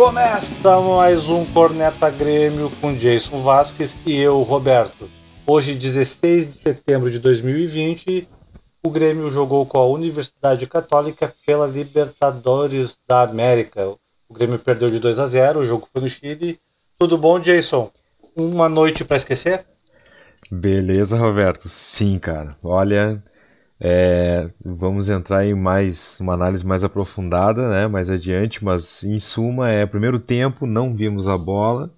Começa mais um Corneta Grêmio com Jason Vasquez e eu, Roberto. Hoje, 16 de setembro de 2020, o Grêmio jogou com a Universidade Católica pela Libertadores da América. O Grêmio perdeu de 2 a 0, o jogo foi no Chile. Tudo bom, Jason? Uma noite para esquecer? Beleza, Roberto. Sim, cara. Olha, é, vamos entrar em mais uma análise mais aprofundada, né, mais adiante, mas em suma é primeiro tempo não vimos a bola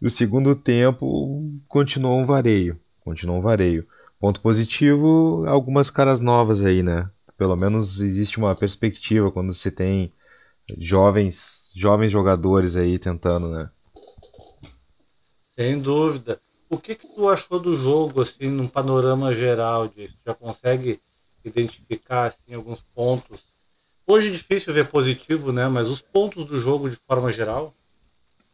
e o segundo tempo continuou um vareio, continuou um vareio. Ponto positivo, algumas caras novas aí, né? Pelo menos existe uma perspectiva quando se tem jovens, jovens jogadores aí tentando, né? Sem dúvida. O que que tu achou do jogo assim, num panorama geral disso? Já consegue identificar assim, alguns pontos. Hoje é difícil ver positivo, né? Mas os pontos do jogo de forma geral.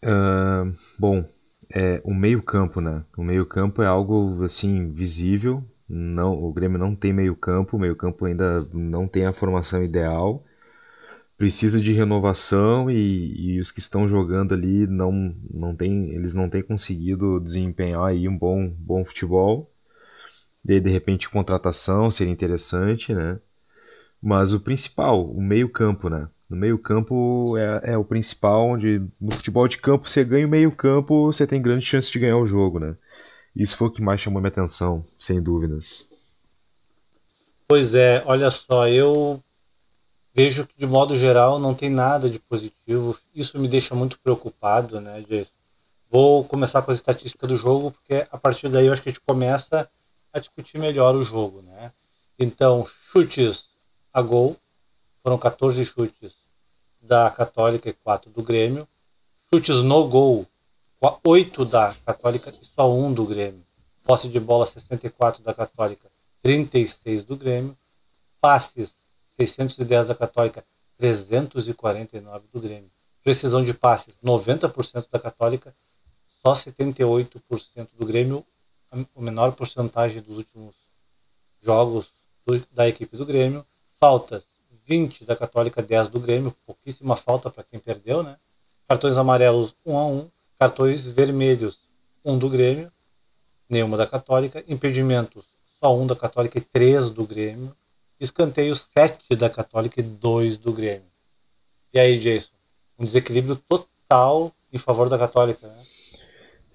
Uh, bom, é, o meio campo, né? O meio campo é algo assim visível. Não, o Grêmio não tem meio campo. O meio campo ainda não tem a formação ideal. Precisa de renovação e, e os que estão jogando ali não, não tem, eles não têm conseguido desempenhar aí um bom, bom futebol. De, de repente, contratação seria interessante, né? Mas o principal, o meio-campo, né? No meio-campo é, é, o principal, onde no futebol de campo você ganha o meio-campo, você tem grande chance de ganhar o jogo, né? Isso foi o que mais chamou minha atenção, sem dúvidas. Pois é, olha só, eu vejo que de modo geral não tem nada de positivo. Isso me deixa muito preocupado, né, Jason? Vou começar com as estatísticas do jogo, porque a partir daí eu acho que a gente começa a discutir melhor o jogo, né? Então, chutes a gol, foram 14 chutes da Católica e 4 do Grêmio. Chutes no gol, 8 da Católica e só 1 do Grêmio. Posse de bola 64 da Católica, 36 do Grêmio. Passes 610 da Católica, 349 do Grêmio. Precisão de passes 90% da Católica, só 78% do Grêmio, a menor porcentagem dos últimos jogos do, da equipe do Grêmio. Faltas 20 da Católica, 10 do Grêmio, pouquíssima falta para quem perdeu, né? Cartões amarelos 1 a 1, cartões vermelhos 1 do Grêmio, nenhuma da Católica, impedimentos só 1 da Católica e 3 do Grêmio, escanteios 7 da Católica e 2 do Grêmio. E aí, Jason? Um desequilíbrio total em favor da Católica, né?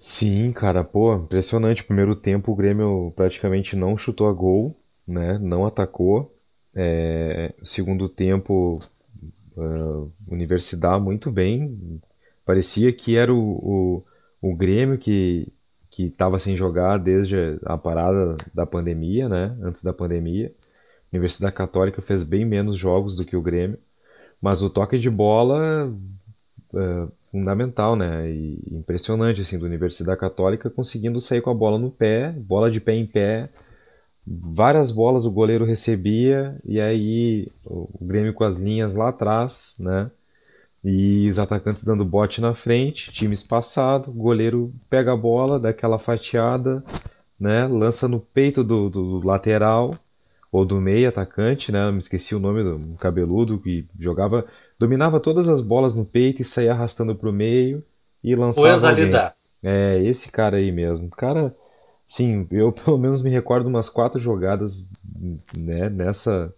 Sim, cara, pô, impressionante. Primeiro tempo o Grêmio praticamente não chutou a gol, né? Não atacou. É, segundo tempo, uh, Universidade muito bem. Parecia que era o, o, o Grêmio que que estava sem jogar desde a parada da pandemia, né? Antes da pandemia. A Universidade Católica fez bem menos jogos do que o Grêmio, mas o toque de bola uh, fundamental, né? E impressionante assim do Universidade Católica conseguindo sair com a bola no pé, bola de pé em pé, várias bolas o goleiro recebia e aí o Grêmio com as linhas lá atrás, né? E os atacantes dando bote na frente, time espaçado, goleiro pega a bola, dá aquela fatiada, né? Lança no peito do, do lateral ou do meio atacante, né? Me esqueci o nome do cabeludo que jogava dominava todas as bolas no peito e saía arrastando pro meio e lançava o alguém. É, esse cara aí mesmo. Cara, sim, eu pelo menos me recordo umas quatro jogadas né, nessa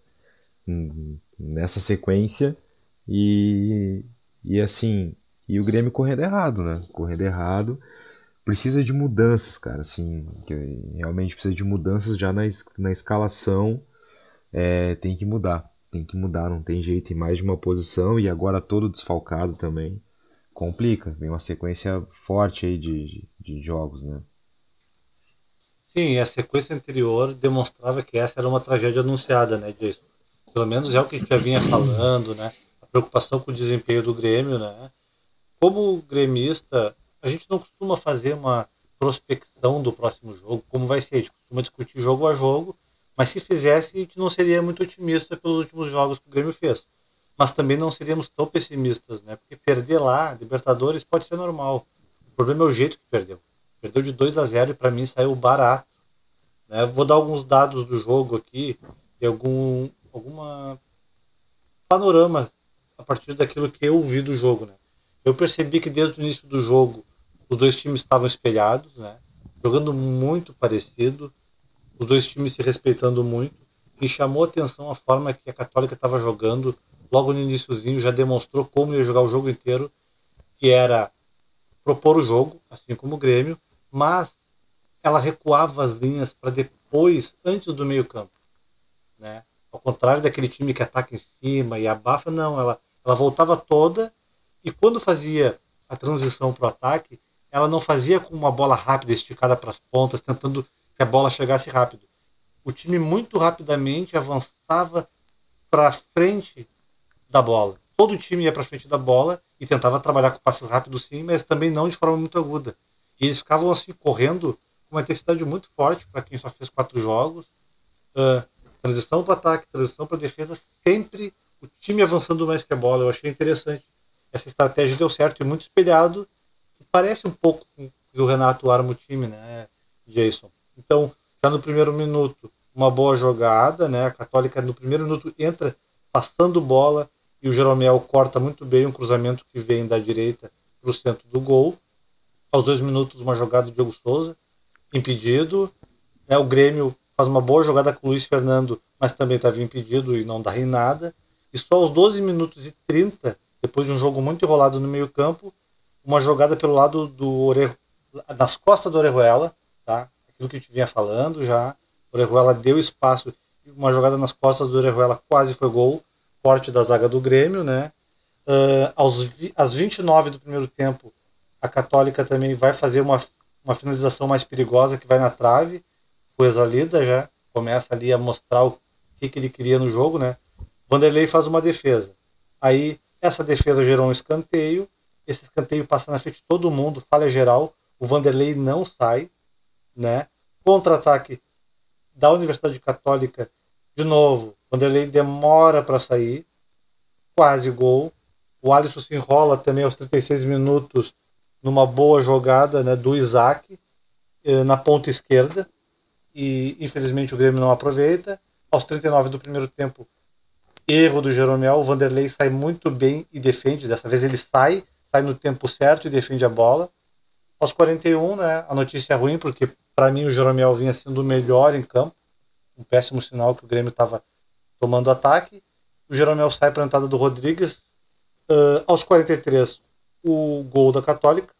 nessa sequência e e assim, e o Grêmio correndo errado, né? Correndo errado. Precisa de mudanças, cara, assim, realmente precisa de mudanças já na, na escalação, é, tem que mudar tem que mudar, não tem jeito, em mais de uma posição e agora todo desfalcado também. Complica, vem uma sequência forte aí de, de, de jogos, né? Sim, a sequência anterior demonstrava que essa era uma tragédia anunciada, né, Jason? Pelo menos é o que a gente já vinha falando, né? A preocupação com o desempenho do Grêmio, né? Como gremista, a gente não costuma fazer uma prospecção do próximo jogo, como vai ser, a gente costuma discutir jogo a jogo mas se fizesse, a gente não seria muito otimista pelos últimos jogos que o Grêmio fez. Mas também não seríamos tão pessimistas, né? Porque perder lá, Libertadores, pode ser normal. O problema é o jeito que perdeu. Perdeu de 2 a 0 e para mim saiu barato. Né? Vou dar alguns dados do jogo aqui e algum alguma panorama a partir daquilo que eu vi do jogo, né? Eu percebi que desde o início do jogo os dois times estavam espelhados, né? jogando muito parecido, os dois times se respeitando muito. E chamou atenção a forma que a Católica estava jogando. Logo no iníciozinho já demonstrou como ia jogar o jogo inteiro, que era propor o jogo, assim como o Grêmio, mas ela recuava as linhas para depois, antes do meio campo. Né? Ao contrário daquele time que ataca em cima e abafa, não, ela, ela voltava toda e quando fazia a transição para o ataque, ela não fazia com uma bola rápida esticada para as pontas, tentando que a bola chegasse rápido. O time muito rapidamente avançava para frente da bola. Todo o time ia para frente da bola e tentava trabalhar com passes rápidos sim, mas também não de forma muito aguda. E eles ficavam assim correndo com uma intensidade muito forte para quem só fez quatro jogos. Uh, transição para ataque, transição para defesa, sempre o time avançando mais que a bola. Eu achei interessante. Essa estratégia deu certo e muito espelhado. Parece um pouco com o Renato arma o time, né, Jason? Então, já no primeiro minuto, uma boa jogada, né? A Católica no primeiro minuto entra passando bola e o Jeromel corta muito bem um cruzamento que vem da direita para o centro do gol. Aos dois minutos, uma jogada do Diego Souza impedido. Né, o Grêmio faz uma boa jogada com o Luiz Fernando, mas também estava impedido e não dá em nada. E só aos 12 minutos e 30, depois de um jogo muito enrolado no meio campo, uma jogada pelo lado do Ore... das costas do Orejuela, tá? aquilo que a gente vinha falando já. O Orejuela deu espaço, uma jogada nas costas do Orejuela quase foi gol, forte da zaga do Grêmio, né? Uh, aos, às 29 do primeiro tempo, a Católica também vai fazer uma uma finalização mais perigosa que vai na trave. O Exalida já começa ali a mostrar o que, que ele queria no jogo, né? Vanderlei faz uma defesa. Aí essa defesa gerou um escanteio. Esse escanteio passa na frente de todo mundo, falha geral. O Vanderlei não sai, né? Contra-ataque da Universidade Católica, de novo. Vanderlei demora para sair, quase gol. O Alisson se enrola também aos 36 minutos numa boa jogada né, do Isaac eh, na ponta esquerda e infelizmente o Grêmio não aproveita. Aos 39 do primeiro tempo, erro do Jeromel, o Vanderlei sai muito bem e defende. Dessa vez ele sai, sai no tempo certo e defende a bola. Aos 41, né, a notícia é ruim, porque para mim o Jeromel vinha sendo o melhor em campo. Um péssimo sinal que o Grêmio estava tomando ataque. O Jeromel sai para a entrada do Rodrigues. Uh, aos 43, o gol da Católica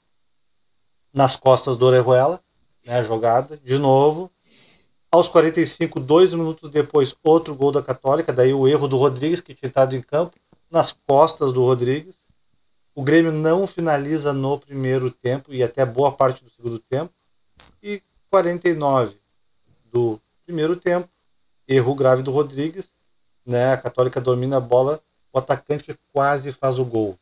nas costas do Orejuela, né, a jogada, de novo. Aos 45, dois minutos depois, outro gol da Católica, daí o erro do Rodrigues, que tinha entrado em campo, nas costas do Rodrigues. O Grêmio não finaliza no primeiro tempo e até boa parte do segundo tempo. E 49 do primeiro tempo, erro grave do Rodrigues, né? A Católica domina a bola, o atacante quase faz o gol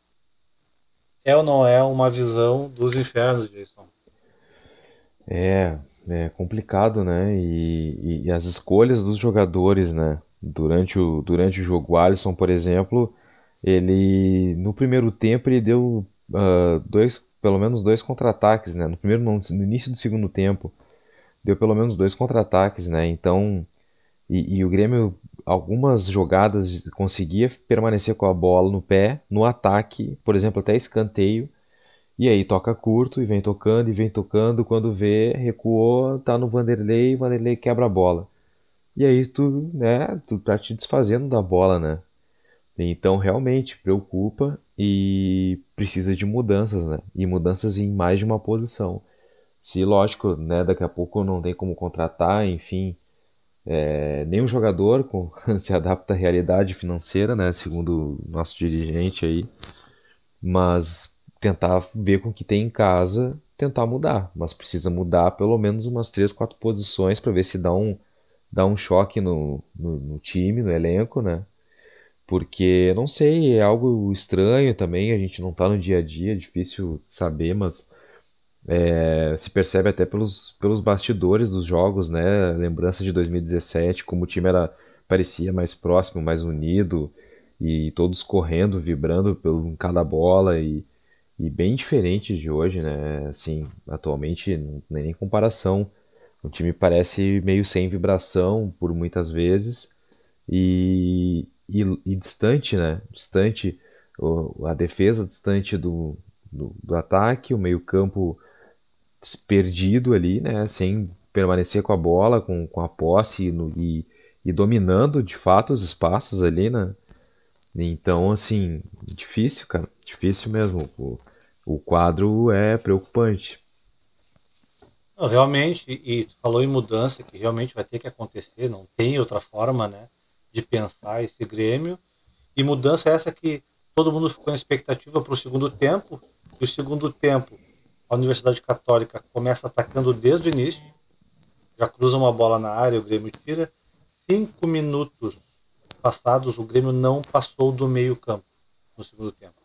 é ou não é uma visão dos infernos, Jason? É, é complicado, né? E, e, as escolhas dos jogadores, né? Durante o, durante o jogo, o Alisson, por exemplo, ele no primeiro tempo ele deu uh, dois, pelo menos dois contra-ataques, né? No primeiro, no, início do segundo tempo, deu pelo menos dois contra-ataques, né? Então, e, e, o Grêmio algumas jogadas conseguia permanecer com a bola no pé, no ataque, por exemplo, até escanteio. E aí toca curto e vem tocando e vem tocando. Quando vê, recuou, tá no Vanderlei, Vanderlei quebra a bola. E aí tu, né, tu tá te desfazendo da bola, né? Então realmente preocupa e precisa de mudanças, né? E mudanças em mais de uma posição. Se lógico, né, daqui a pouco não tem como contratar, enfim, é, nenhum jogador com, se adapta à realidade financeira, né, segundo nosso dirigente aí, mas tentar ver com o que tem em casa, tentar mudar, mas precisa mudar pelo menos umas três, quatro posições para ver se dá um, dá um choque no, no, no time, no elenco, né? Porque, não sei, é algo estranho também, a gente não está no dia a dia, é difícil saber, mas é, se percebe até pelos, pelos bastidores dos jogos, né? Lembrança de 2017, como o time era parecia mais próximo, mais unido e todos correndo, vibrando pelo cada bola e, e bem diferente de hoje, né? Assim, atualmente não tem nem comparação. O time parece meio sem vibração por muitas vezes e, e, e distante, né? Distante, a defesa distante do, do, do ataque, o meio-campo perdido ali, né? Sem permanecer com a bola, com, com a posse no, e, e dominando de fato os espaços ali, né? Então, assim, difícil, cara. Difícil mesmo. O, o quadro é preocupante. Realmente, e tu falou em mudança, que realmente vai ter que acontecer, não tem outra forma, né, de pensar esse Grêmio. E mudança é essa que todo mundo ficou em expectativa para o segundo tempo, e o segundo tempo, a Universidade Católica começa atacando desde o início, já cruza uma bola na área, o Grêmio tira. Cinco minutos passados, o Grêmio não passou do meio campo no segundo tempo.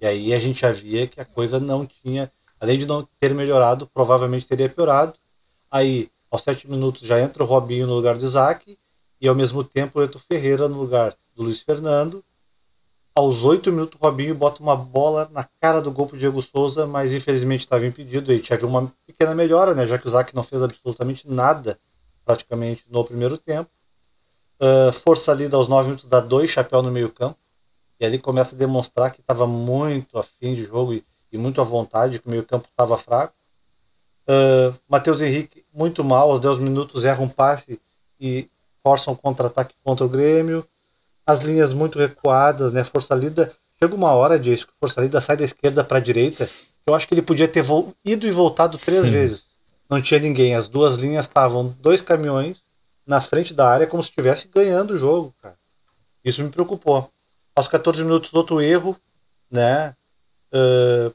E aí a gente já via que a coisa não tinha, além de não ter melhorado, provavelmente teria piorado. Aí, aos sete minutos, já entra o Robinho no lugar do Isaac, e ao mesmo tempo o Ferreira no lugar do Luiz Fernando. Aos oito minutos, o Robinho bota uma bola na cara do gol pro Diego Souza, mas infelizmente estava impedido. E tinha uma pequena melhora, né? Já que o Isaac não fez absolutamente nada, praticamente, no primeiro tempo. Uh, força ali aos nove minutos, dá dois chapéu no meio campo. E ali começa a demonstrar que estava muito afim de jogo e, e, muito à vontade, que o meio campo estava fraco. Uh, Matheus Henrique, muito mal, aos 10 minutos erra um passe e força um contra-ataque contra o Grêmio. As linhas muito recuadas, né? Força Lida. Chega uma hora disso que Força Lida sai da esquerda para a direita. Eu acho que ele podia ter ido e voltado três vezes. Não tinha ninguém. As duas linhas estavam dois caminhões na frente da área como se estivesse ganhando o jogo, cara. Isso me preocupou. Aos 14 minutos, outro erro, né? Uh,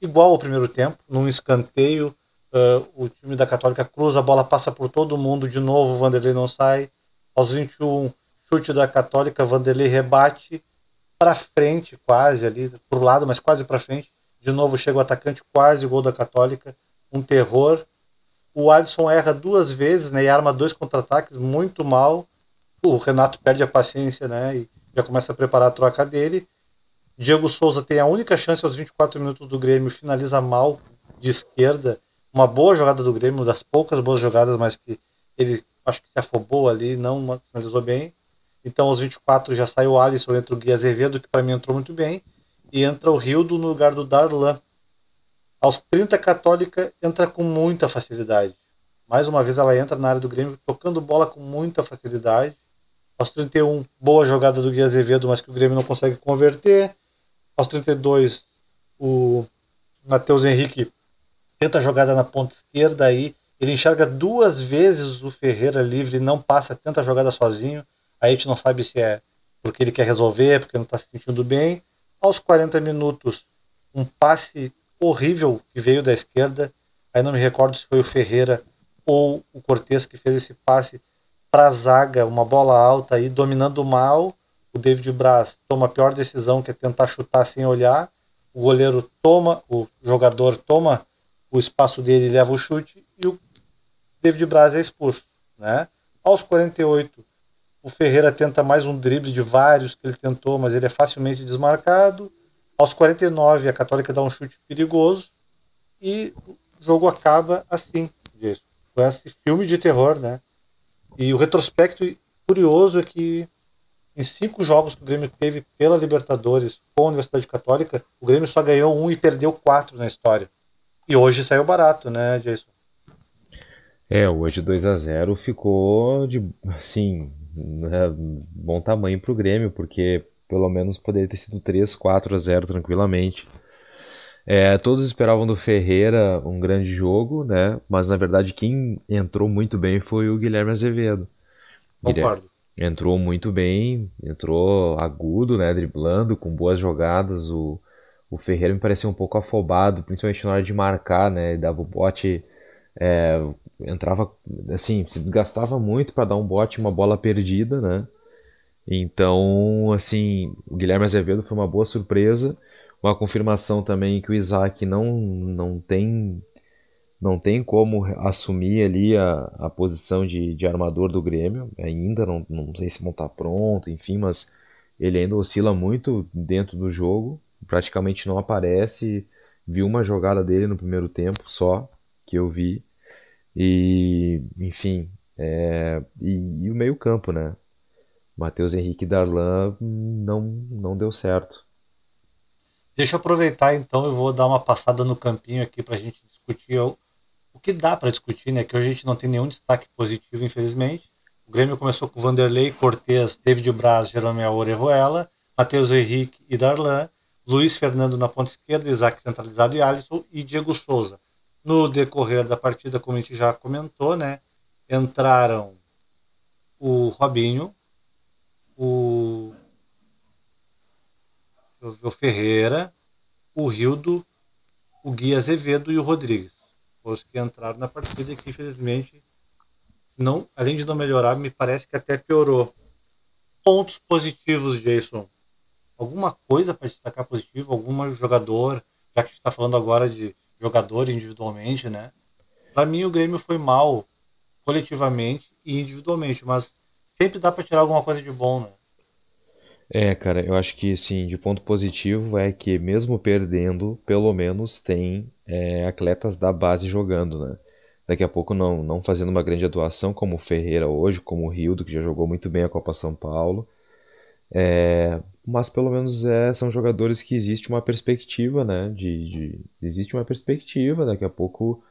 igual ao primeiro tempo, num escanteio, uh, o time da Católica cruza, a bola passa por todo mundo, de novo o Vanderlei não sai. Aos 21, chute da Católica, Vanderlei rebate para frente, quase ali, pro lado, mas quase para frente. De novo chega o atacante, quase gol da Católica, um terror. O Alisson erra duas vezes, né, e arma dois contra-ataques muito mal. O Renato perde a paciência, né, e já começa a preparar a troca dele. Diego Souza tem a única chance aos 24 minutos do Grêmio, finaliza mal de esquerda. Uma boa jogada do Grêmio, das poucas boas jogadas, mas que ele acho que se afobou ali, não finalizou bem. Então aos 24 já sai o Alisson, entra o Gui Azevedo, que para mim entrou muito bem, e entra o Rildo no lugar do Darlan. Aos 30 Católica entra com muita facilidade. Mais uma vez ela entra na área do Grêmio, tocando bola com muita facilidade. Aos 31, boa jogada do Gui Azevedo, mas que o Grêmio não consegue converter. Aos 32, o Matheus Henrique tenta a jogada na ponta esquerda aí. Ele enxerga duas vezes o Ferreira livre, não passa, tenta a jogada sozinho. Aí a gente não sabe se é porque ele quer resolver, porque não está se sentindo bem. Aos 40 minutos, um passe horrível que veio da esquerda. Aí não me recordo se foi o Ferreira ou o Cortez que fez esse passe para a zaga, uma bola alta aí, dominando mal. O David Braz toma a pior decisão, que é tentar chutar sem olhar. O goleiro toma, o jogador toma o espaço dele leva o chute. E o David Braz é expulso. Né? Aos 48, o Ferreira tenta mais um drible de vários que ele tentou, mas ele é facilmente desmarcado. Aos 49, a Católica dá um chute perigoso. E o jogo acaba assim, com esse filme de terror, né? E o retrospecto curioso é que em cinco jogos que o Grêmio teve pela Libertadores com a Universidade Católica, o Grêmio só ganhou um e perdeu quatro na história. E hoje saiu barato, né, Jason? É, hoje 2 a 0 ficou de, assim, né, bom tamanho para o Grêmio, porque pelo menos poderia ter sido 3, 4 a 0 tranquilamente. É, todos esperavam do Ferreira um grande jogo, né? Mas na verdade quem entrou muito bem foi o Guilherme Azevedo. Concordo. Entrou muito bem, entrou agudo, né? Driblando, com boas jogadas. O, o Ferreira me parecia um pouco afobado, principalmente na hora de marcar, né? Ele dava o bote, é, entrava assim, se desgastava muito para dar um bote, uma bola perdida, né? Então, assim, o Guilherme Azevedo foi uma boa surpresa uma confirmação também que o Isaac não, não tem não tem como assumir ali a, a posição de, de armador do Grêmio ainda, não, não sei se não está pronto, enfim, mas ele ainda oscila muito dentro do jogo, praticamente não aparece. Vi uma jogada dele no primeiro tempo só, que eu vi. E, enfim, é, e, e o meio-campo, né? Matheus Henrique e Darlan não, não deu certo. Deixa eu aproveitar então, eu vou dar uma passada no campinho aqui para a gente discutir o, o que dá para discutir, né? Que hoje a gente não tem nenhum destaque positivo, infelizmente. O Grêmio começou com Vanderlei, Cortez, David Braz, Jeromel Orejuela, Matheus Henrique e Darlan, Luiz Fernando na ponta esquerda, Isaac centralizado e Alisson e Diego Souza. No decorrer da partida, como a gente já comentou, né? Entraram o Robinho, o o Ferreira, o Rildo, o Gui Azevedo e o Rodrigues. Os que entraram na partida que infelizmente não, além de não melhorar, me parece que até piorou. Pontos positivos, Jason. Alguma coisa para destacar positivo? Algum jogador, já que a gente está falando agora de jogador individualmente, né? Para mim o Grêmio foi mal coletivamente e individualmente, mas sempre dá para tirar alguma coisa de bom, né? É, cara, eu acho que sim, de ponto positivo é que mesmo perdendo, pelo menos tem é, atletas da base jogando, né? Daqui a pouco não, não fazendo uma grande atuação como o Ferreira hoje, como o Rildo, que já jogou muito bem a Copa São Paulo. É, mas pelo menos é, são jogadores que existe uma perspectiva, né? De, de, existe uma perspectiva, daqui a pouco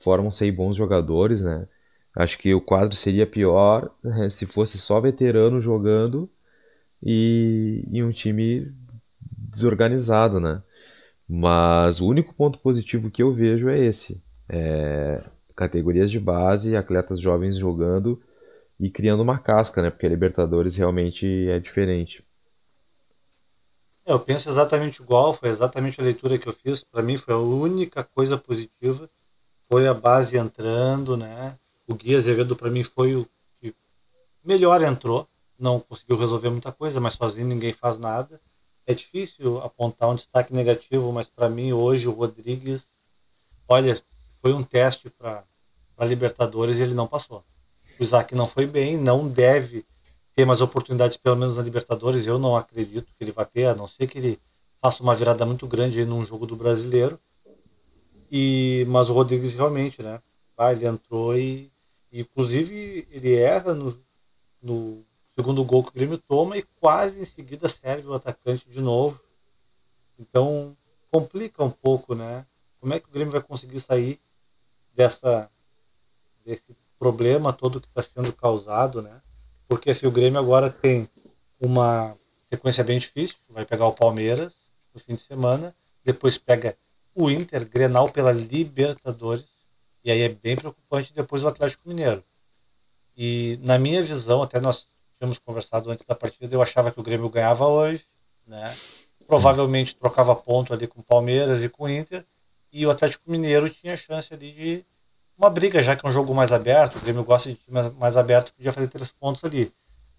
formam-se bons jogadores, né? Acho que o quadro seria pior né, se fosse só veterano jogando e, e um time desorganizado, né? Mas o único ponto positivo que eu vejo é esse. É, categorias de base, atletas jovens jogando e criando uma casca, né? Porque a Libertadores realmente é diferente. É, eu penso exatamente igual, foi exatamente a leitura que eu fiz. Para mim foi a única coisa positiva, foi a base entrando, né? O Gui Azevedo para mim foi o que melhor entrou, não conseguiu resolver muita coisa, mas sozinho ninguém faz nada. É difícil apontar um destaque negativo, mas para mim hoje o Rodrigues, olha, foi um teste para Libertadores e ele não passou. O Isaac não foi bem, não deve ter mais oportunidades, pelo menos na Libertadores. Eu não acredito que ele vai ter, a não ser que ele faça uma virada muito grande num jogo do brasileiro. E, mas o Rodrigues realmente, né? Ah, ele entrou e, e inclusive, ele erra no, no segundo gol que o Grêmio toma e quase em seguida serve o atacante de novo. Então complica um pouco, né? Como é que o Grêmio vai conseguir sair dessa desse problema todo que está sendo causado, né? Porque se o Grêmio agora tem uma sequência bem difícil, vai pegar o Palmeiras no fim de semana, depois pega o Inter, Grenal pela Libertadores, e aí é bem preocupante depois o Atlético Mineiro. E na minha visão, até nós tínhamos conversado antes da partida, eu achava que o Grêmio ganhava hoje, né? Provavelmente trocava ponto ali com o Palmeiras e com o Inter, e o Atlético Mineiro tinha chance ali de uma briga, já que é um jogo mais aberto, o Grêmio gosta de time mais aberto, podia fazer três pontos ali.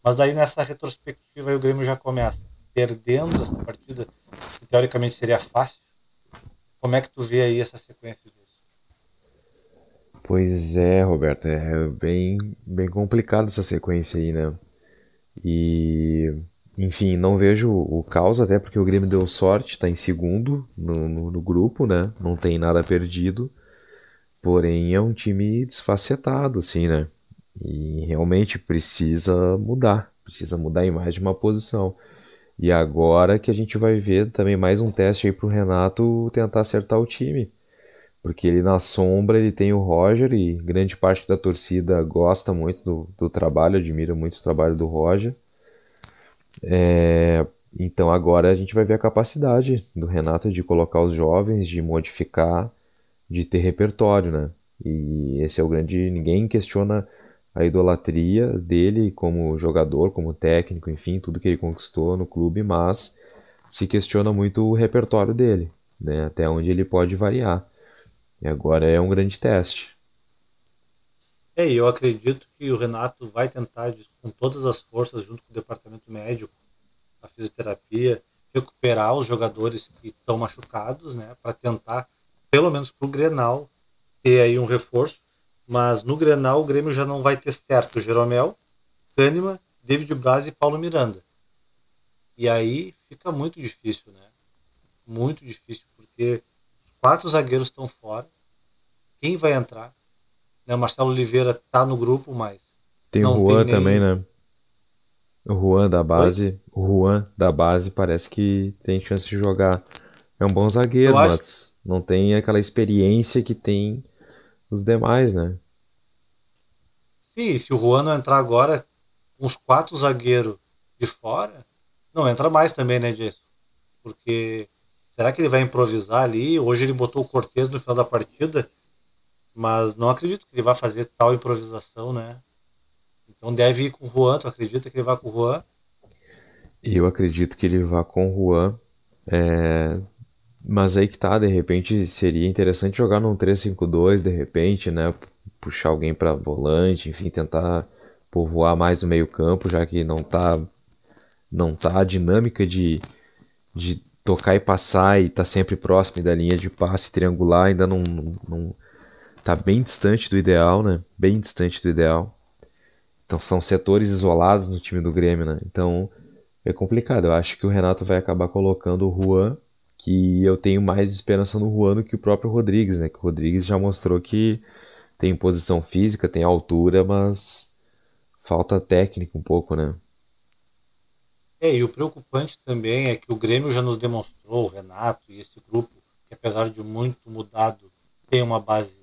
Mas daí nessa retrospectiva aí, o Grêmio já começa perdendo essa partida, que teoricamente seria fácil. Como é que tu vê aí essa sequência disso? Pois é, Roberto, é bem, bem complicado essa sequência aí, né? E, enfim, não vejo o caos, até porque o Grêmio deu sorte, está em segundo no, no, no, grupo, né? Não tem nada perdido. Porém, é um time desfacetado, assim, né? E realmente precisa mudar. Precisa mudar em mais de uma posição. E agora que a gente vai ver também mais um teste aí pro Renato tentar acertar o time. Porque ele na sombra ele tem o Roger e grande parte da torcida gosta muito do, do trabalho, admira muito o trabalho do Roger. É, então agora a gente vai ver a capacidade do Renato de colocar os jovens, de modificar, de ter repertório, né? E esse é o grande. Ninguém questiona a idolatria dele como jogador, como técnico, enfim, tudo que ele conquistou no clube, mas se questiona muito o repertório dele, né? Até onde ele pode variar. E agora é um grande teste. É, eu acredito que o Renato vai tentar, com todas as forças, junto com o departamento médico, a fisioterapia, recuperar os jogadores que estão machucados, né, para tentar, pelo menos para o Grenal, ter aí um reforço. Mas no Grenal, o Grêmio já não vai ter certo Jeromel, Kahneman, David Braz e Paulo Miranda. E aí fica muito difícil, né? Muito difícil, porque quatro zagueiros estão fora. Quem vai entrar? Né, o Marcelo Oliveira está no grupo, mas. Tem o Juan tem também, né? O Juan da base. Oi? O Juan da base parece que tem chance de jogar É um bom zagueiro, mas não tem aquela experiência que tem os demais, né? Sim, se o Juan não entrar agora com os quatro zagueiros de fora, não entra mais também, né, Jason? Porque será que ele vai improvisar ali? Hoje ele botou o Cortez no final da partida, mas não acredito que ele vai fazer tal improvisação, né? Então deve ir com o Juan. Tu acredita que ele vai com o Juan? Eu acredito que ele vá com o Juan. É... Mas aí que tá, de repente seria interessante jogar num 3-5-2, de repente, né? Puxar alguém para volante, enfim, tentar povoar mais o meio-campo, já que não tá não tá a dinâmica de, de tocar e passar e tá sempre próximo da linha de passe triangular, ainda não, não, tá bem distante do ideal, né? Bem distante do ideal. Então são setores isolados no time do Grêmio, né? Então é complicado. Eu acho que o Renato vai acabar colocando o Juan, que eu tenho mais esperança no Juan do que o próprio Rodrigues, né? Que o Rodrigues já mostrou que tem posição física, tem altura, mas falta técnica um pouco, né? É, e o preocupante também é que o Grêmio já nos demonstrou, o Renato e esse grupo, que apesar de muito mudado, tem uma base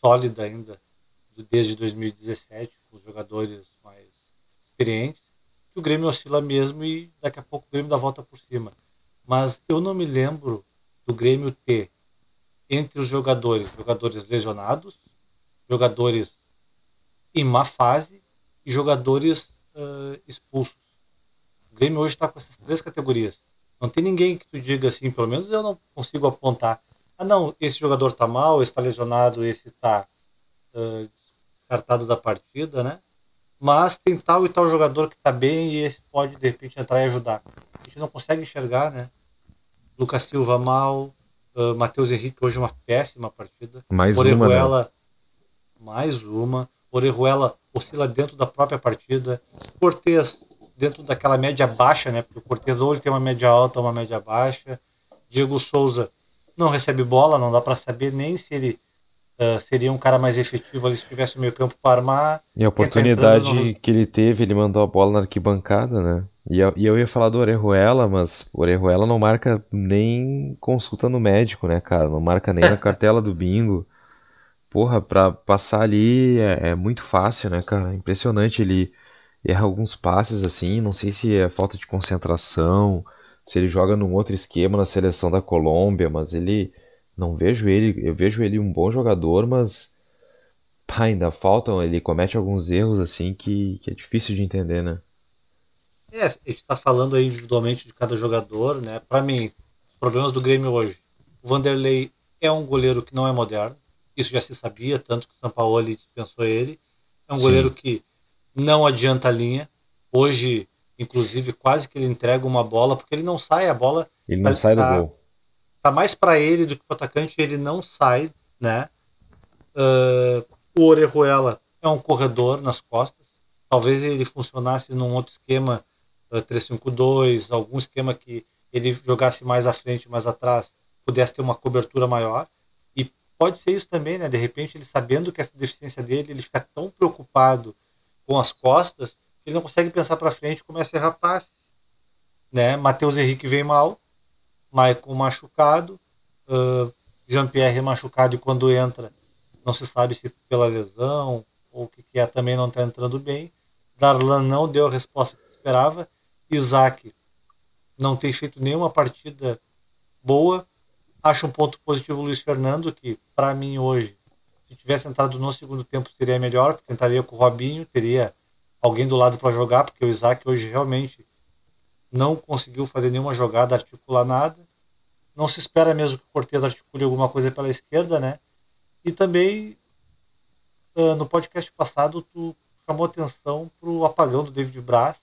sólida ainda desde 2017, com os jogadores mais experientes, que o Grêmio oscila mesmo e daqui a pouco o Grêmio dá volta por cima. Mas eu não me lembro do Grêmio ter entre os jogadores, jogadores lesionados, jogadores em má fase e jogadores uh, expulsos. O Grêmio hoje está com essas três categorias. Não tem ninguém que tu diga assim, pelo menos eu não consigo apontar. Ah, não, esse jogador está mal, esse está lesionado, esse está uh, descartado da partida, né? Mas tem tal e tal jogador que está bem e esse pode de repente entrar e ajudar. A gente não consegue enxergar, né? Lucas Silva mal, uh, Matheus Henrique hoje uma péssima partida. Mais Orejuela, uma, né? mais uma. Orejuela oscila dentro da própria partida. Cortez dentro daquela média baixa, né? Porque o Cortez ou ele tem uma média alta ou uma média baixa. Diego Souza não recebe bola, não dá para saber nem se ele uh, seria um cara mais efetivo ali se tivesse meio campo para armar. E a oportunidade no... que ele teve, ele mandou a bola na arquibancada, né? E eu, e eu ia falar do Orejuela, mas o Orejuela não marca nem consulta no médico, né, cara? Não marca nem na cartela do bingo. Porra, pra passar ali é, é muito fácil, né, cara? Impressionante. Ele erra alguns passes assim. Não sei se é falta de concentração, se ele joga num outro esquema na seleção da Colômbia, mas ele não vejo ele, eu vejo ele um bom jogador, mas pá, ainda faltam, ele comete alguns erros assim que, que é difícil de entender, né? É, a gente está falando aí individualmente de cada jogador, né? Para mim, os problemas do Grêmio hoje. O Vanderlei é um goleiro que não é moderno, isso já se sabia, tanto que o Sampaoli dispensou ele. É um Sim. goleiro que não adianta a linha. Hoje, inclusive, quase que ele entrega uma bola, porque ele não sai, a bola. Ele não tá, sai do tá gol tá mais para ele do que para o atacante, ele não sai, né? Uh, o Orejuela é um corredor nas costas. Talvez ele funcionasse num outro esquema uh, 3-5-2, algum esquema que ele jogasse mais à frente, mais atrás, pudesse ter uma cobertura maior. E pode ser isso também, né? De repente, ele sabendo que essa deficiência dele, ele fica tão preocupado com as costas que ele não consegue pensar para frente começa a errar passe. Né? Matheus Henrique vem mal, Maicon machucado, uh, Jean-Pierre machucado e quando entra não se sabe se pela lesão ou o que, que é, também não está entrando bem. Darlan não deu a resposta que esperava. Isaac não tem feito nenhuma partida boa. Acho um ponto positivo o Luiz Fernando, que para mim hoje, se tivesse entrado no segundo tempo seria melhor, porque entraria com o Robinho, teria alguém do lado para jogar, porque o Isaac hoje realmente não conseguiu fazer nenhuma jogada, articular nada. Não se espera mesmo que o Cortez articule alguma coisa pela esquerda, né? E também uh, no podcast passado tu chamou atenção para o apagão do David Braz.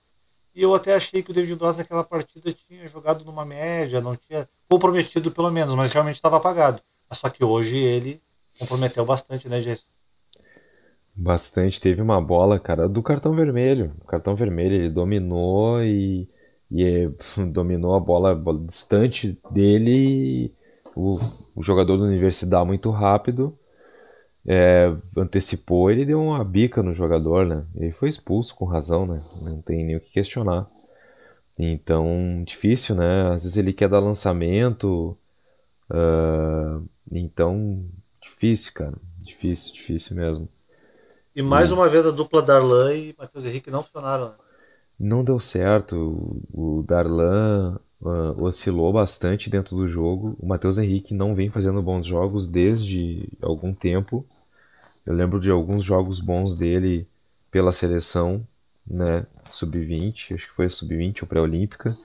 E eu até achei que o David Braz naquela partida tinha jogado numa média, não tinha comprometido pelo menos, mas realmente estava apagado. Só que hoje ele comprometeu bastante, né, Jason? Bastante. Teve uma bola, cara, do cartão vermelho. O cartão vermelho, ele dominou e e é, dominou a bola, a bola distante dele. O, o, jogador da universidade muito rápido é, antecipou, ele deu uma bica no jogador, né? Ele foi expulso com razão, né? Não tem nem o que questionar. Então, difícil, né? Às vezes ele quer dar lançamento, Uh, então, difícil, cara. Difícil, difícil mesmo. E mais uma vez a dupla Darlan e Matheus Henrique não funcionaram. Né? Não deu certo. O Darlan uh, oscilou bastante dentro do jogo. O Matheus Henrique não vem fazendo bons jogos desde algum tempo. Eu lembro de alguns jogos bons dele pela seleção, né? Sub-20, acho que foi sub-20 ou pré-olímpica.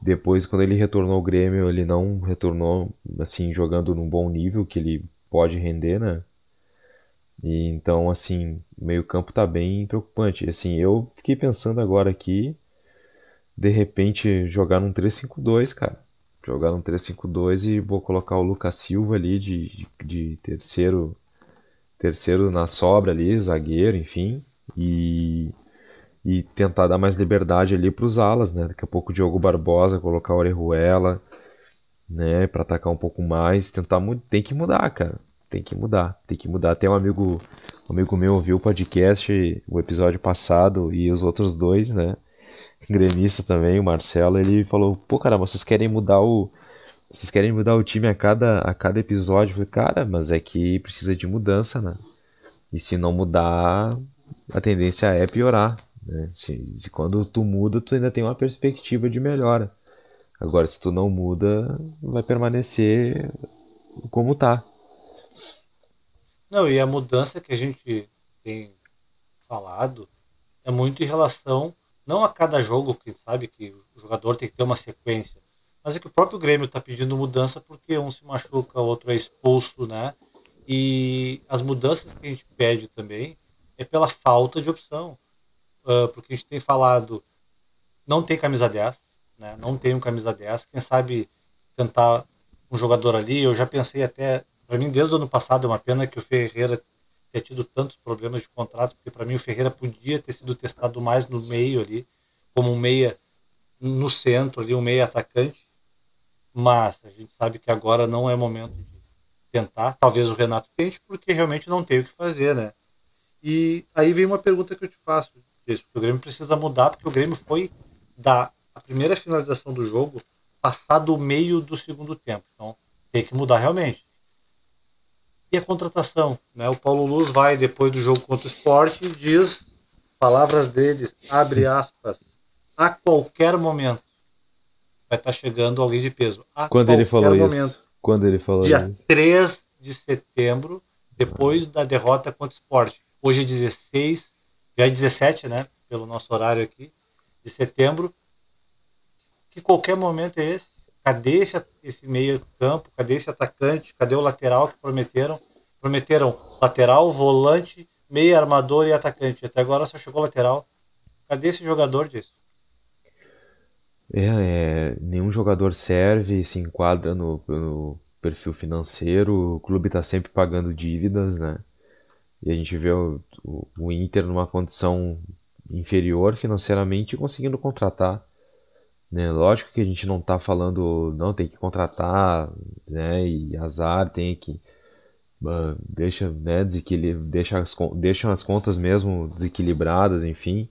Depois, quando ele retornou ao Grêmio, ele não retornou assim jogando num bom nível que ele pode render, né? E então, assim, o meio-campo tá bem preocupante. Assim, eu fiquei pensando agora aqui, de repente jogar num 3-5-2, cara. Jogar num 3-5-2 e vou colocar o Lucas Silva ali de, de terceiro terceiro na sobra ali, zagueiro, enfim, e e tentar dar mais liberdade ali para os alas, né? Daqui a pouco o Diogo Barbosa, colocar o Orejuela, né, para atacar um pouco mais, tentar tem que mudar, cara. Tem que mudar, tem que mudar. Tem um amigo, um amigo meu ouviu o podcast, o episódio passado e os outros dois, né? Gremista também, o Marcelo, ele falou: "Pô, cara, vocês querem mudar o vocês querem mudar o time a cada a cada episódio?" Eu falei: "Cara, mas é que precisa de mudança, né? E se não mudar, a tendência é piorar. Né? Se, se quando tu muda, tu ainda tem uma perspectiva de melhora. Agora, se tu não muda, vai permanecer como tá. Não, e a mudança que a gente tem falado é muito em relação, não a cada jogo, que sabe que o jogador tem que ter uma sequência, mas é que o próprio Grêmio está pedindo mudança porque um se machuca, o outro é expulso, né? E as mudanças que a gente pede também é pela falta de opção uh, porque a gente tem falado, não tem camisa 10, né? não tem um camisa 10. Quem sabe tentar um jogador ali, eu já pensei até, para mim desde o ano passado, é uma pena que o Ferreira tenha tido tantos problemas de contrato, porque para mim o Ferreira podia ter sido testado mais no meio ali, como um meia no centro ali, um meia atacante, mas a gente sabe que agora não é momento de tentar, talvez o Renato tente, porque realmente não tem o que fazer, né? E aí vem uma pergunta que eu te faço, isso, o Grêmio precisa mudar, porque o Grêmio foi da a primeira finalização do jogo passado o meio do segundo tempo. Então tem que mudar realmente. E a contratação, né? O Paulo Luz vai depois do jogo contra o Sport e diz palavras deles, abre aspas, a qualquer momento vai estar chegando alguém de peso. A Quando ele falou momento. isso? Quando ele falou Dia isso? 3 de setembro, depois da derrota contra o Sport. Hoje é 16 já é 17, né? Pelo nosso horário aqui, de setembro. Que qualquer momento é esse? Cadê esse, esse meio campo? Cadê esse atacante? Cadê o lateral que prometeram? Prometeram lateral, volante, meio armador e atacante. Até agora só chegou lateral. Cadê esse jogador disso? É, é, nenhum jogador serve, se enquadra no, no perfil financeiro. O clube está sempre pagando dívidas, né? E a gente vê o, o, o Inter numa condição inferior financeiramente conseguindo contratar. Né? Lógico que a gente não está falando, não, tem que contratar, né? E azar, tem que. Uh, deixa, né, deixa, as, deixam as contas mesmo desequilibradas, enfim,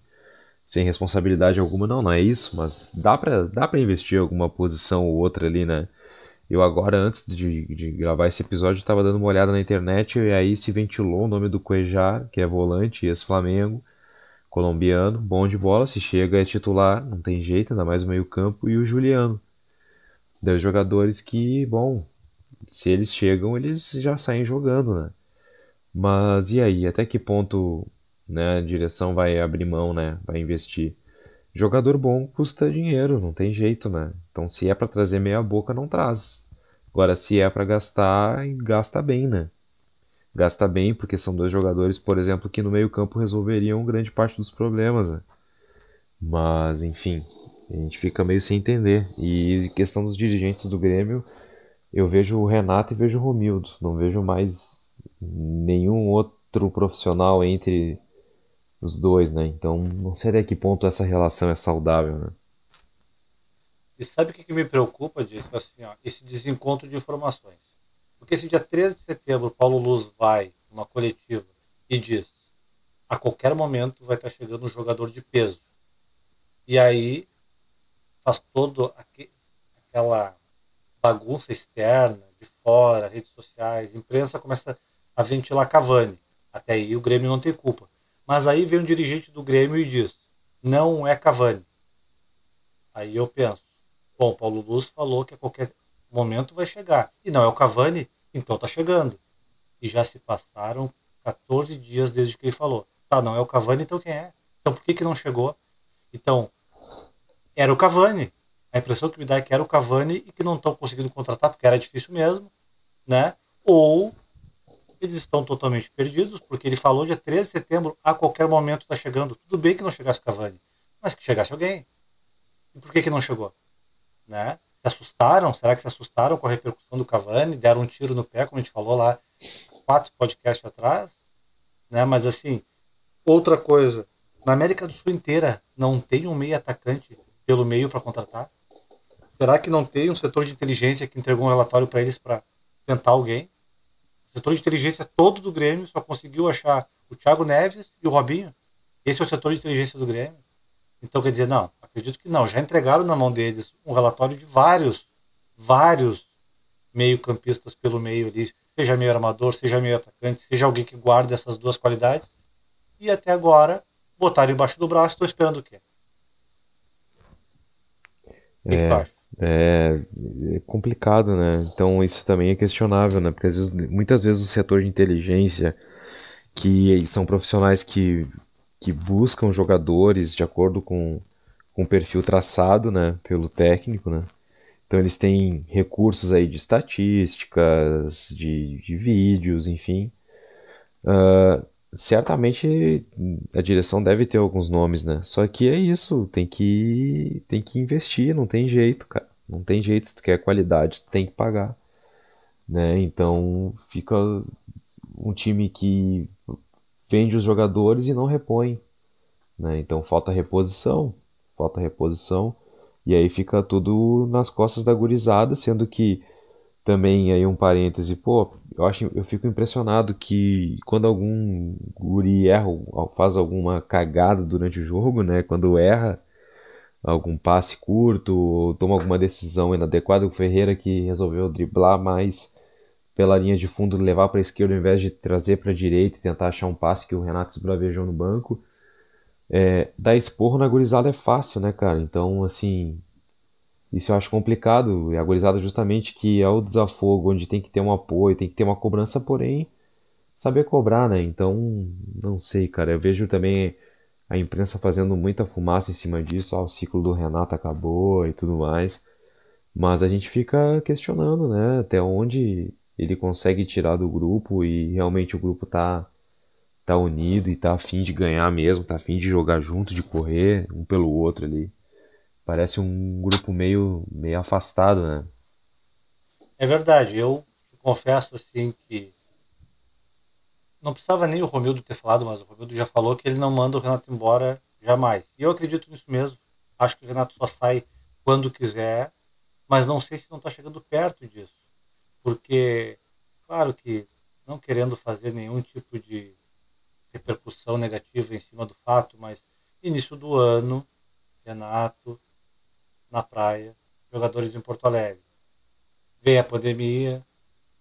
sem responsabilidade alguma. Não, não é isso, mas dá para dá investir alguma posição ou outra ali, né? Eu agora, antes de, de gravar esse episódio, estava dando uma olhada na internet e aí se ventilou o nome do Cuejar, que é volante, ex-Flamengo, colombiano, bom de bola, se chega é titular, não tem jeito, ainda mais o meio campo, e o Juliano. Dois jogadores que, bom, se eles chegam, eles já saem jogando, né? Mas e aí, até que ponto né, a direção vai abrir mão, né? Vai investir? Jogador bom custa dinheiro, não tem jeito, né? Então se é para trazer meia boca, não traz. Agora se é para gastar, gasta bem, né? Gasta bem porque são dois jogadores, por exemplo, que no meio-campo resolveriam grande parte dos problemas, né? Mas, enfim, a gente fica meio sem entender. E questão dos dirigentes do Grêmio, eu vejo o Renato e vejo o Romildo. Não vejo mais nenhum outro profissional entre os dois, né? Então não sei até que ponto essa relação é saudável, né? E sabe o que, me preocupa disso? Assim, ó, esse desencontro de informações. Porque se dia 13 de setembro Paulo Luz vai numa coletiva e diz a qualquer momento vai estar chegando um jogador de peso. E aí faz todo aquela bagunça externa de fora, redes sociais, imprensa começa a ventilar Cavani. Até aí o Grêmio não tem culpa. Mas aí vem um dirigente do Grêmio e diz: não é Cavani. Aí eu penso: bom, Paulo Luz falou que a qualquer momento vai chegar. E não é o Cavani, então tá chegando. E já se passaram 14 dias desde que ele falou. Tá, não é o Cavani, então quem é? Então por que, que não chegou? Então, era o Cavani. A impressão que me dá é que era o Cavani e que não estão conseguindo contratar porque era difícil mesmo, né? Ou eles estão totalmente perdidos, porque ele falou dia 13 de setembro, a qualquer momento está chegando. Tudo bem que não chegasse o Cavani, mas que chegasse alguém. E por que, que não chegou? Né? Assustaram? Será que se assustaram com a repercussão do Cavani? Deram um tiro no pé, como a gente falou lá quatro podcasts atrás? Né? Mas assim, outra coisa, na América do Sul inteira não tem um meio atacante pelo meio para contratar? Será que não tem um setor de inteligência que entregou um relatório para eles para tentar alguém? O setor de inteligência todo do Grêmio só conseguiu achar o Thiago Neves e o Robinho. Esse é o setor de inteligência do Grêmio. Então quer dizer, não, acredito que não. Já entregaram na mão deles um relatório de vários, vários meio-campistas pelo meio ali, seja meio armador, seja meio atacante, seja alguém que guarde essas duas qualidades. E até agora botaram embaixo do braço, estou esperando o quê? O que, é... que tu acha? É, é, complicado, né? Então isso também é questionável, né? Porque às vezes, muitas vezes o setor de inteligência, que são profissionais que, que buscam jogadores de acordo com, com perfil traçado, né? Pelo técnico, né? Então eles têm recursos aí de estatísticas, de, de vídeos, enfim. Uh, certamente a direção deve ter alguns nomes, né? Só que é isso, tem que tem que investir, não tem jeito, cara. Não tem jeito, se tu quer qualidade, tu tem que pagar, né? Então fica um time que vende os jogadores e não repõe, né? Então falta reposição, falta reposição e aí fica tudo nas costas da gurizada, sendo que também aí um parêntese, pô, eu acho, eu fico impressionado que quando algum guri erra, faz alguma cagada durante o jogo, né? Quando erra algum passe curto, ou toma alguma decisão inadequada, o Ferreira que resolveu driblar mais pela linha de fundo, levar para a esquerda ao invés de trazer para a direita e tentar achar um passe que o Renato esbravejou no banco. É, dar esporro na gurizada é fácil, né, cara? Então, assim, isso eu acho complicado. E a gurizada justamente que é o desafogo, onde tem que ter um apoio, tem que ter uma cobrança, porém saber cobrar, né? Então, não sei, cara. Eu vejo também a imprensa fazendo muita fumaça em cima disso. Ah, o ciclo do Renato acabou e tudo mais. Mas a gente fica questionando, né? Até onde ele consegue tirar do grupo e realmente o grupo tá, tá unido e tá afim de ganhar mesmo, tá afim de jogar junto, de correr um pelo outro ali. Parece um grupo meio, meio afastado, né? É verdade. Eu confesso assim que não precisava nem o Romildo ter falado, mas o Romildo já falou que ele não manda o Renato embora jamais. E eu acredito nisso mesmo. Acho que o Renato só sai quando quiser, mas não sei se não está chegando perto disso. Porque, claro que não querendo fazer nenhum tipo de repercussão negativa em cima do fato, mas início do ano, Renato na praia, jogadores em Porto Alegre. Vem a pandemia,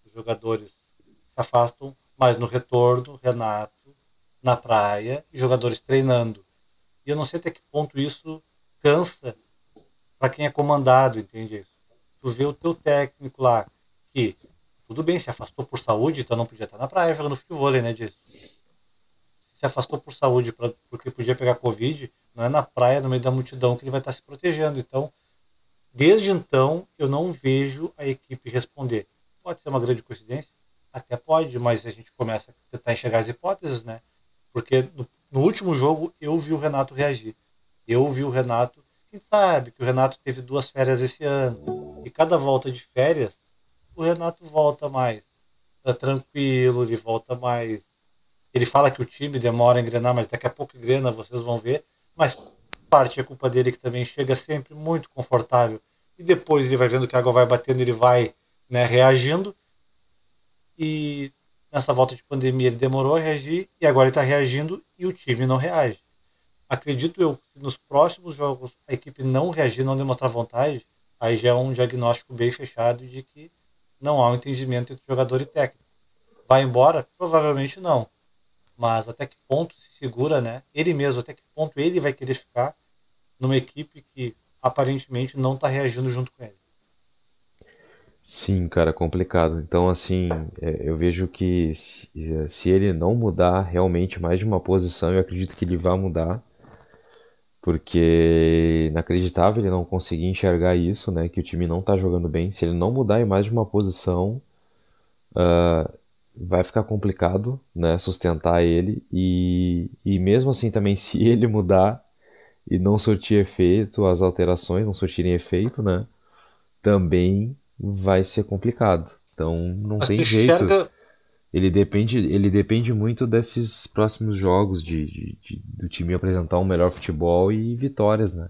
os jogadores se afastam, mas no retorno, Renato na praia e jogadores treinando. E eu não sei até que ponto isso cansa para quem é comandado, entende isso? Tu vê o teu técnico lá, que tudo bem, se afastou por saúde, então não podia estar na praia jogando futebol, né, disso. Se afastou por saúde pra, porque podia pegar Covid, não é na praia, no meio da multidão, que ele vai estar se protegendo. Então, desde então, eu não vejo a equipe responder. Pode ser uma grande coincidência? Até pode, mas a gente começa a tentar enxergar as hipóteses, né? Porque no, no último jogo eu vi o Renato reagir. Eu vi o Renato. Quem sabe que o Renato teve duas férias esse ano. E cada volta de férias, o Renato volta mais tá tranquilo, ele volta mais. Ele fala que o time demora a engrenar, mas daqui a pouco engrena, vocês vão ver. Mas parte é culpa dele que também chega sempre muito confortável. E depois ele vai vendo que a água vai batendo, ele vai né, reagindo. E nessa volta de pandemia ele demorou a reagir e agora ele está reagindo e o time não reage. Acredito eu que nos próximos jogos a equipe não reagir, não demonstrar vontade, aí já é um diagnóstico bem fechado de que não há um entendimento entre jogador e técnico. Vai embora? Provavelmente não. Mas até que ponto se segura, né? Ele mesmo, até que ponto ele vai querer ficar numa equipe que aparentemente não está reagindo junto com ele. Sim, cara, complicado. Então, assim, é, eu vejo que se, é, se ele não mudar realmente mais de uma posição, eu acredito que ele vai mudar, porque é inacreditável ele não conseguir enxergar isso, né? Que o time não tá jogando bem. Se ele não mudar em mais de uma posição, ah, vai ficar complicado, né? Sustentar ele e, e mesmo assim também, se ele mudar e não surtir efeito, as alterações não surtirem efeito, né? Também vai ser complicado. Então não Mas tem jeito. enxerga, Ele depende, ele depende muito desses próximos jogos de, de- de- do time apresentar um melhor futebol e vitórias, né?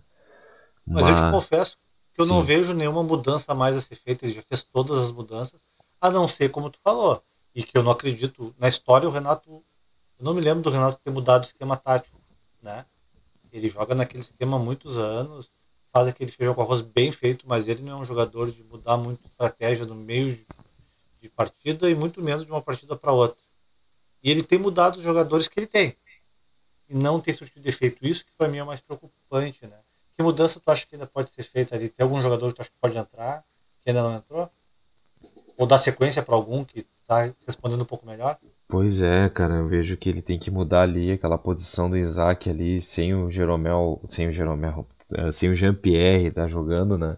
mas eu te Mas confesso que eu não sim, vejo nenhuma mudança mais a ser feita. Ele já fez todas as mudanças, a não ser como tu falou. E que eu não acredito. Na história, o Renato. Eu não me lembro do Renato ter mudado o esquema tático, né? Ele joga naquele esquema há muitos anos, faz aquele feijão com arroz bem feito, mas ele não é um jogador de mudar muito estratégia no meio de, de partida e muito menos de uma partida para outra. E ele tem mudado os jogadores que ele tem. E não tem surtido efeito. Isso que para mim é mais preocupante, né? Que mudança tu acha que ainda pode ser feita ali? Tem algum jogador que tu acha que pode entrar, que ainda não entrou? Ou dar sequência para algum que está respondendo um pouco melhor? pois é, cara, eu vejo que ele tem que mudar ali aquela posição do Isaac ali, sem o Jeromel, sem o Jeromel, eh, sem o Jean-Pierre tá jogando, né?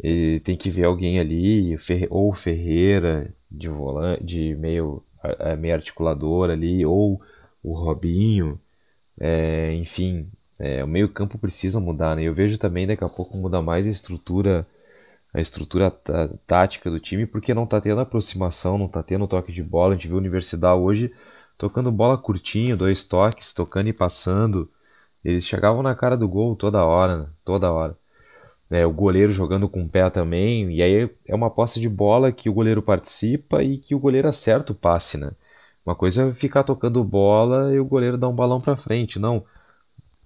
Ele tem que ver alguém ali, ou Ferreira de volante, de meio, eh, meio articulador ali, ou o Robinho. É, enfim, é, o meio-campo precisa mudar, né? Eu vejo também daqui a pouco mudar mais a estrutura, a estrutura tá- tática do time, porque não tá tendo aproximação, não tá tendo toque de bola. A gente viu a Universidade hoje tocando bola curtinho, dois toques, tocando e passando. Eles chegavam na cara do gol toda hora, né? Toda hora. É, o goleiro jogando com o pé também, e aí é uma posse de bola que o goleiro participa e que o goleiro acerta o passe, né? Uma coisa é ficar tocando bola e o goleiro dar um balão pra frente. Não,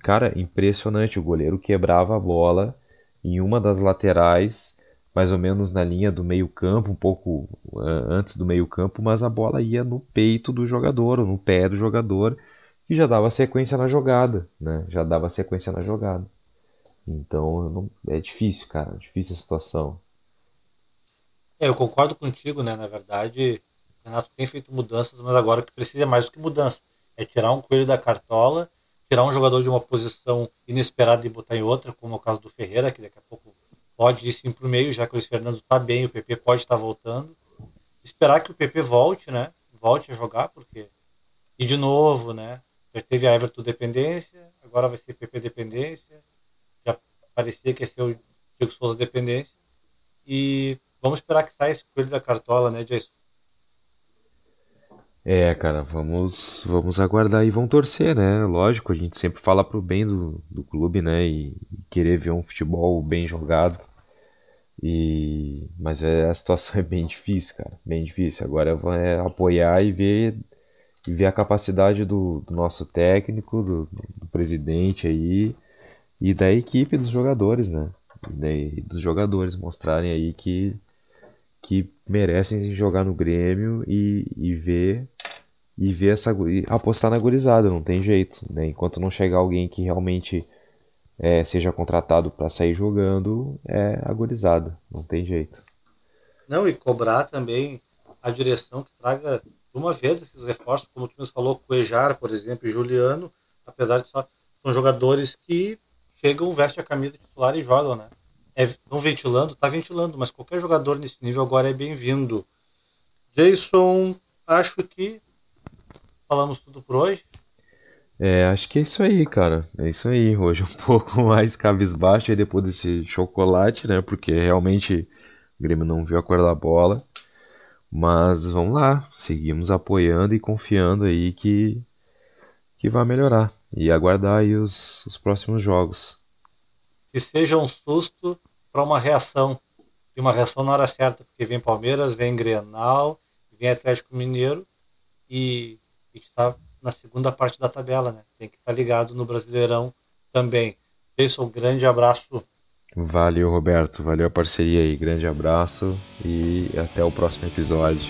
Cara, impressionante. O goleiro quebrava a bola em uma das laterais, mais ou menos na linha do meio-campo, um pouco ah, antes do meio-campo, mas a bola ia no peito do jogador, ou no pé do jogador, que já dava sequência na jogada, né? Já dava sequência na jogada. Então, não- é difícil, cara, difícil a situação. É, eu concordo contigo, né? Na verdade, o Renato tem feito mudanças, mas agora o que precisa é mais do que mudança. É tirar um coelho da cartola, tirar um jogador de uma posição inesperada e botar em outra, como é o caso do Ferreira, que daqui a pouco pode ir sim pro meio, já que o Luiz Fernando está bem, o PP pode estar voltando. Esperar que o PP volte, né? Volte a jogar, porque. E de novo, né? Já teve a Everton dependência, agora vai ser PP dependência. Já parecia que ia ser o Diego Souza dependência. E vamos esperar que saia esse coelho da cartola, né, Jason? É, cara, vamos, vamos aguardar e vamos torcer, né? Lógico, a gente sempre fala pro bem do, do clube, né? E, e querer ver um futebol bem jogado. E, mas é, a situação é bem difícil, cara, bem difícil. Agora é apoiar e ver, e ver a capacidade do, do nosso técnico, do, do presidente aí e da equipe dos jogadores, né? E daí, dos jogadores mostrarem aí que, que merecem jogar no Grêmio e, e ver e ver essa e apostar na gurizada, não tem jeito, né? Enquanto não chegar alguém que realmente é, seja contratado para sair jogando, é a gurizada, não tem jeito. Não, e cobrar também a direção que traga de uma vez esses reforços, como tu mesmo falou, Cuejar, por exemplo, e Juliano, apesar de só são jogadores que chegam, vestem a camisa titular e jogam, né? É, não ventilando, tá ventilando, mas qualquer jogador nesse nível agora é bem-vindo. Jason, acho que falamos tudo por hoje. É, acho que é isso aí, cara. É isso aí. Hoje um pouco mais cabisbaixo aí depois desse chocolate, né? Porque realmente o Grêmio não viu a cor da bola. Mas vamos lá, seguimos apoiando e confiando aí que, que vai melhorar. E aguardar aí os, os próximos jogos. Que seja um susto para uma reação. E uma reação na hora certa, porque vem Palmeiras, vem Grenal, vem Atlético Mineiro e gente está na segunda parte da tabela, né? Tem que estar ligado no Brasileirão também. Jason, um grande abraço. Valeu, Roberto. Valeu a parceria aí. Grande abraço e até o próximo episódio.